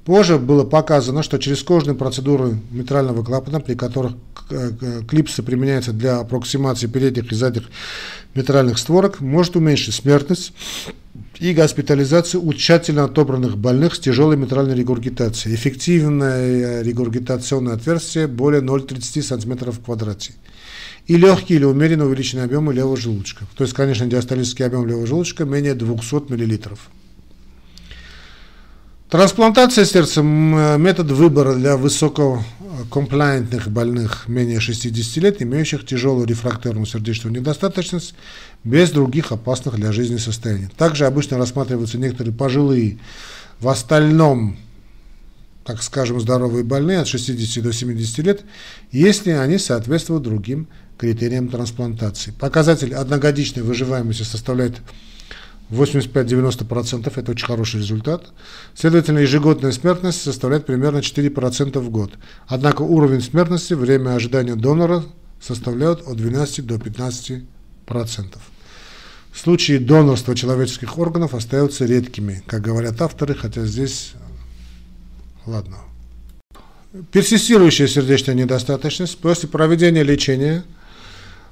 Позже было показано, что через кожные процедуры митрального клапана, при которых клипсы применяются для аппроксимации передних и задних митральных створок, может уменьшить смертность и госпитализацию у тщательно отобранных больных с тяжелой митральной регургитацией. Эффективное регургитационное отверстие более 0,30 см в квадрате. И легкий или умеренно увеличенный объем левого желудочка. То есть, конечно, диастолический объем левого желудочка менее 200 мл. Трансплантация сердца – метод выбора для высококомплаентных больных менее 60 лет, имеющих тяжелую рефрактерную сердечную недостаточность, без других опасных для жизни состояний. Также обычно рассматриваются некоторые пожилые, в остальном, так скажем, здоровые больные от 60 до 70 лет, если они соответствуют другим критериям трансплантации. Показатель одногодичной выживаемости составляет 85-90% это очень хороший результат. Следовательно, ежегодная смертность составляет примерно 4% в год. Однако уровень смертности, время ожидания донора составляет от 12 до 15%. Случаи донорства человеческих органов остаются редкими, как говорят авторы, хотя здесь... Ладно. Персистирующая сердечная недостаточность после проведения лечения –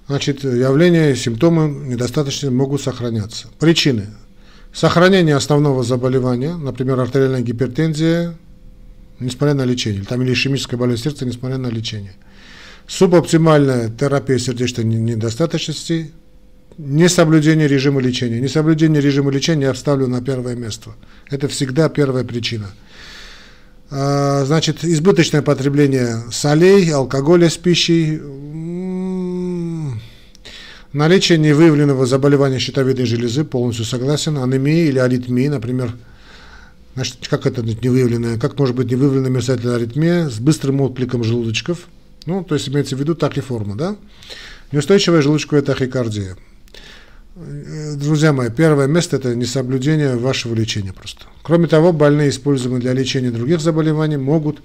значит, явления, симптомы недостаточно могут сохраняться. Причины. Сохранение основного заболевания, например, артериальная гипертензия, несмотря на лечение, там, или ишемическая болезнь сердца, несмотря на лечение. Субоптимальная терапия сердечной недостаточности, несоблюдение режима лечения. Несоблюдение режима лечения я вставлю на первое место. Это всегда первая причина. А, значит, избыточное потребление солей, алкоголя с пищей, Наличие невыявленного заболевания щитовидной железы, полностью согласен. Анемия или аритмия, например, значит, как это невыявленная, как может быть невыявленная мерцательная аритмия с быстрым откликом желудочков, ну, то есть имеется в виду так и форма, да? Неустойчивая желудочковая тахикардия. Друзья мои, первое место – это несоблюдение вашего лечения просто. Кроме того, больные, используемые для лечения других заболеваний, могут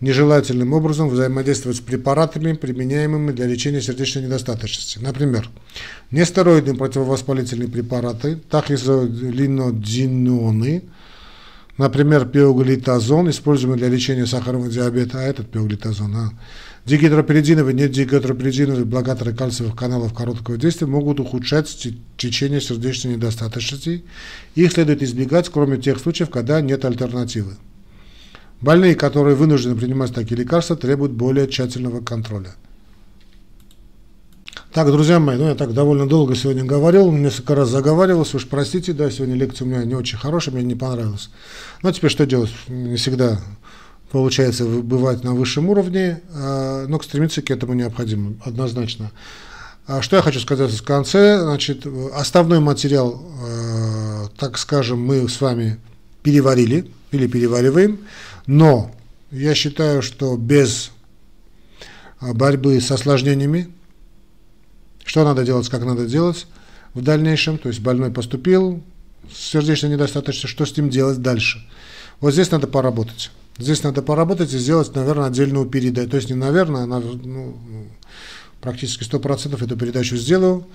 нежелательным образом взаимодействовать с препаратами, применяемыми для лечения сердечной недостаточности. Например, нестероидные противовоспалительные препараты, тахизолинодиноны, например, пиоглитазон, используемый для лечения сахарного диабета, а этот пиоглитазон, а, дигидроперидиновые, не дигидроперидиновые блокаторы кальциевых каналов короткого действия могут ухудшать течение сердечной недостаточности. Их следует избегать, кроме тех случаев, когда нет альтернативы. Больные, которые вынуждены принимать такие лекарства, требуют более тщательного контроля. Так, друзья мои, ну я так довольно долго сегодня говорил, несколько раз заговаривался, уж простите, да, сегодня лекция у меня не очень хорошая, мне не понравилась. Но теперь что делать? Не всегда получается бывать на высшем уровне, а, но стремиться к этому необходимо, однозначно. А что я хочу сказать в конце, значит, основной материал, а, так скажем, мы с вами переварили или перевариваем, но я считаю, что без а, борьбы с осложнениями, что надо делать, как надо делать в дальнейшем, то есть больной поступил сердечной недостаточностью, что с ним делать дальше. Вот здесь надо поработать. Здесь надо поработать и сделать, наверное, отдельную передачу. То есть не наверное, а ну, практически 100% эту передачу сделаю.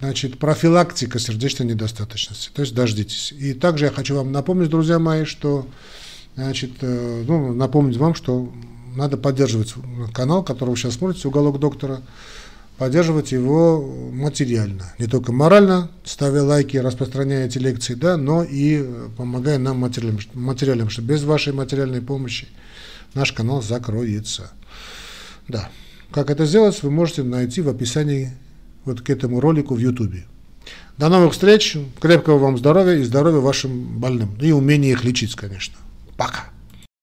Значит, профилактика сердечной недостаточности. То есть дождитесь. И также я хочу вам напомнить, друзья мои, что Значит, э, ну, напомнить вам, что надо поддерживать канал, который вы сейчас смотрите, «Уголок доктора», поддерживать его материально. Не только морально, ставя лайки, распространяя эти лекции, да, но и помогая нам материалом, материалом, что без вашей материальной помощи наш канал закроется. Да. Как это сделать, вы можете найти в описании вот к этому ролику в YouTube. До новых встреч, крепкого вам здоровья и здоровья вашим больным. И умения их лечить, конечно. Пока.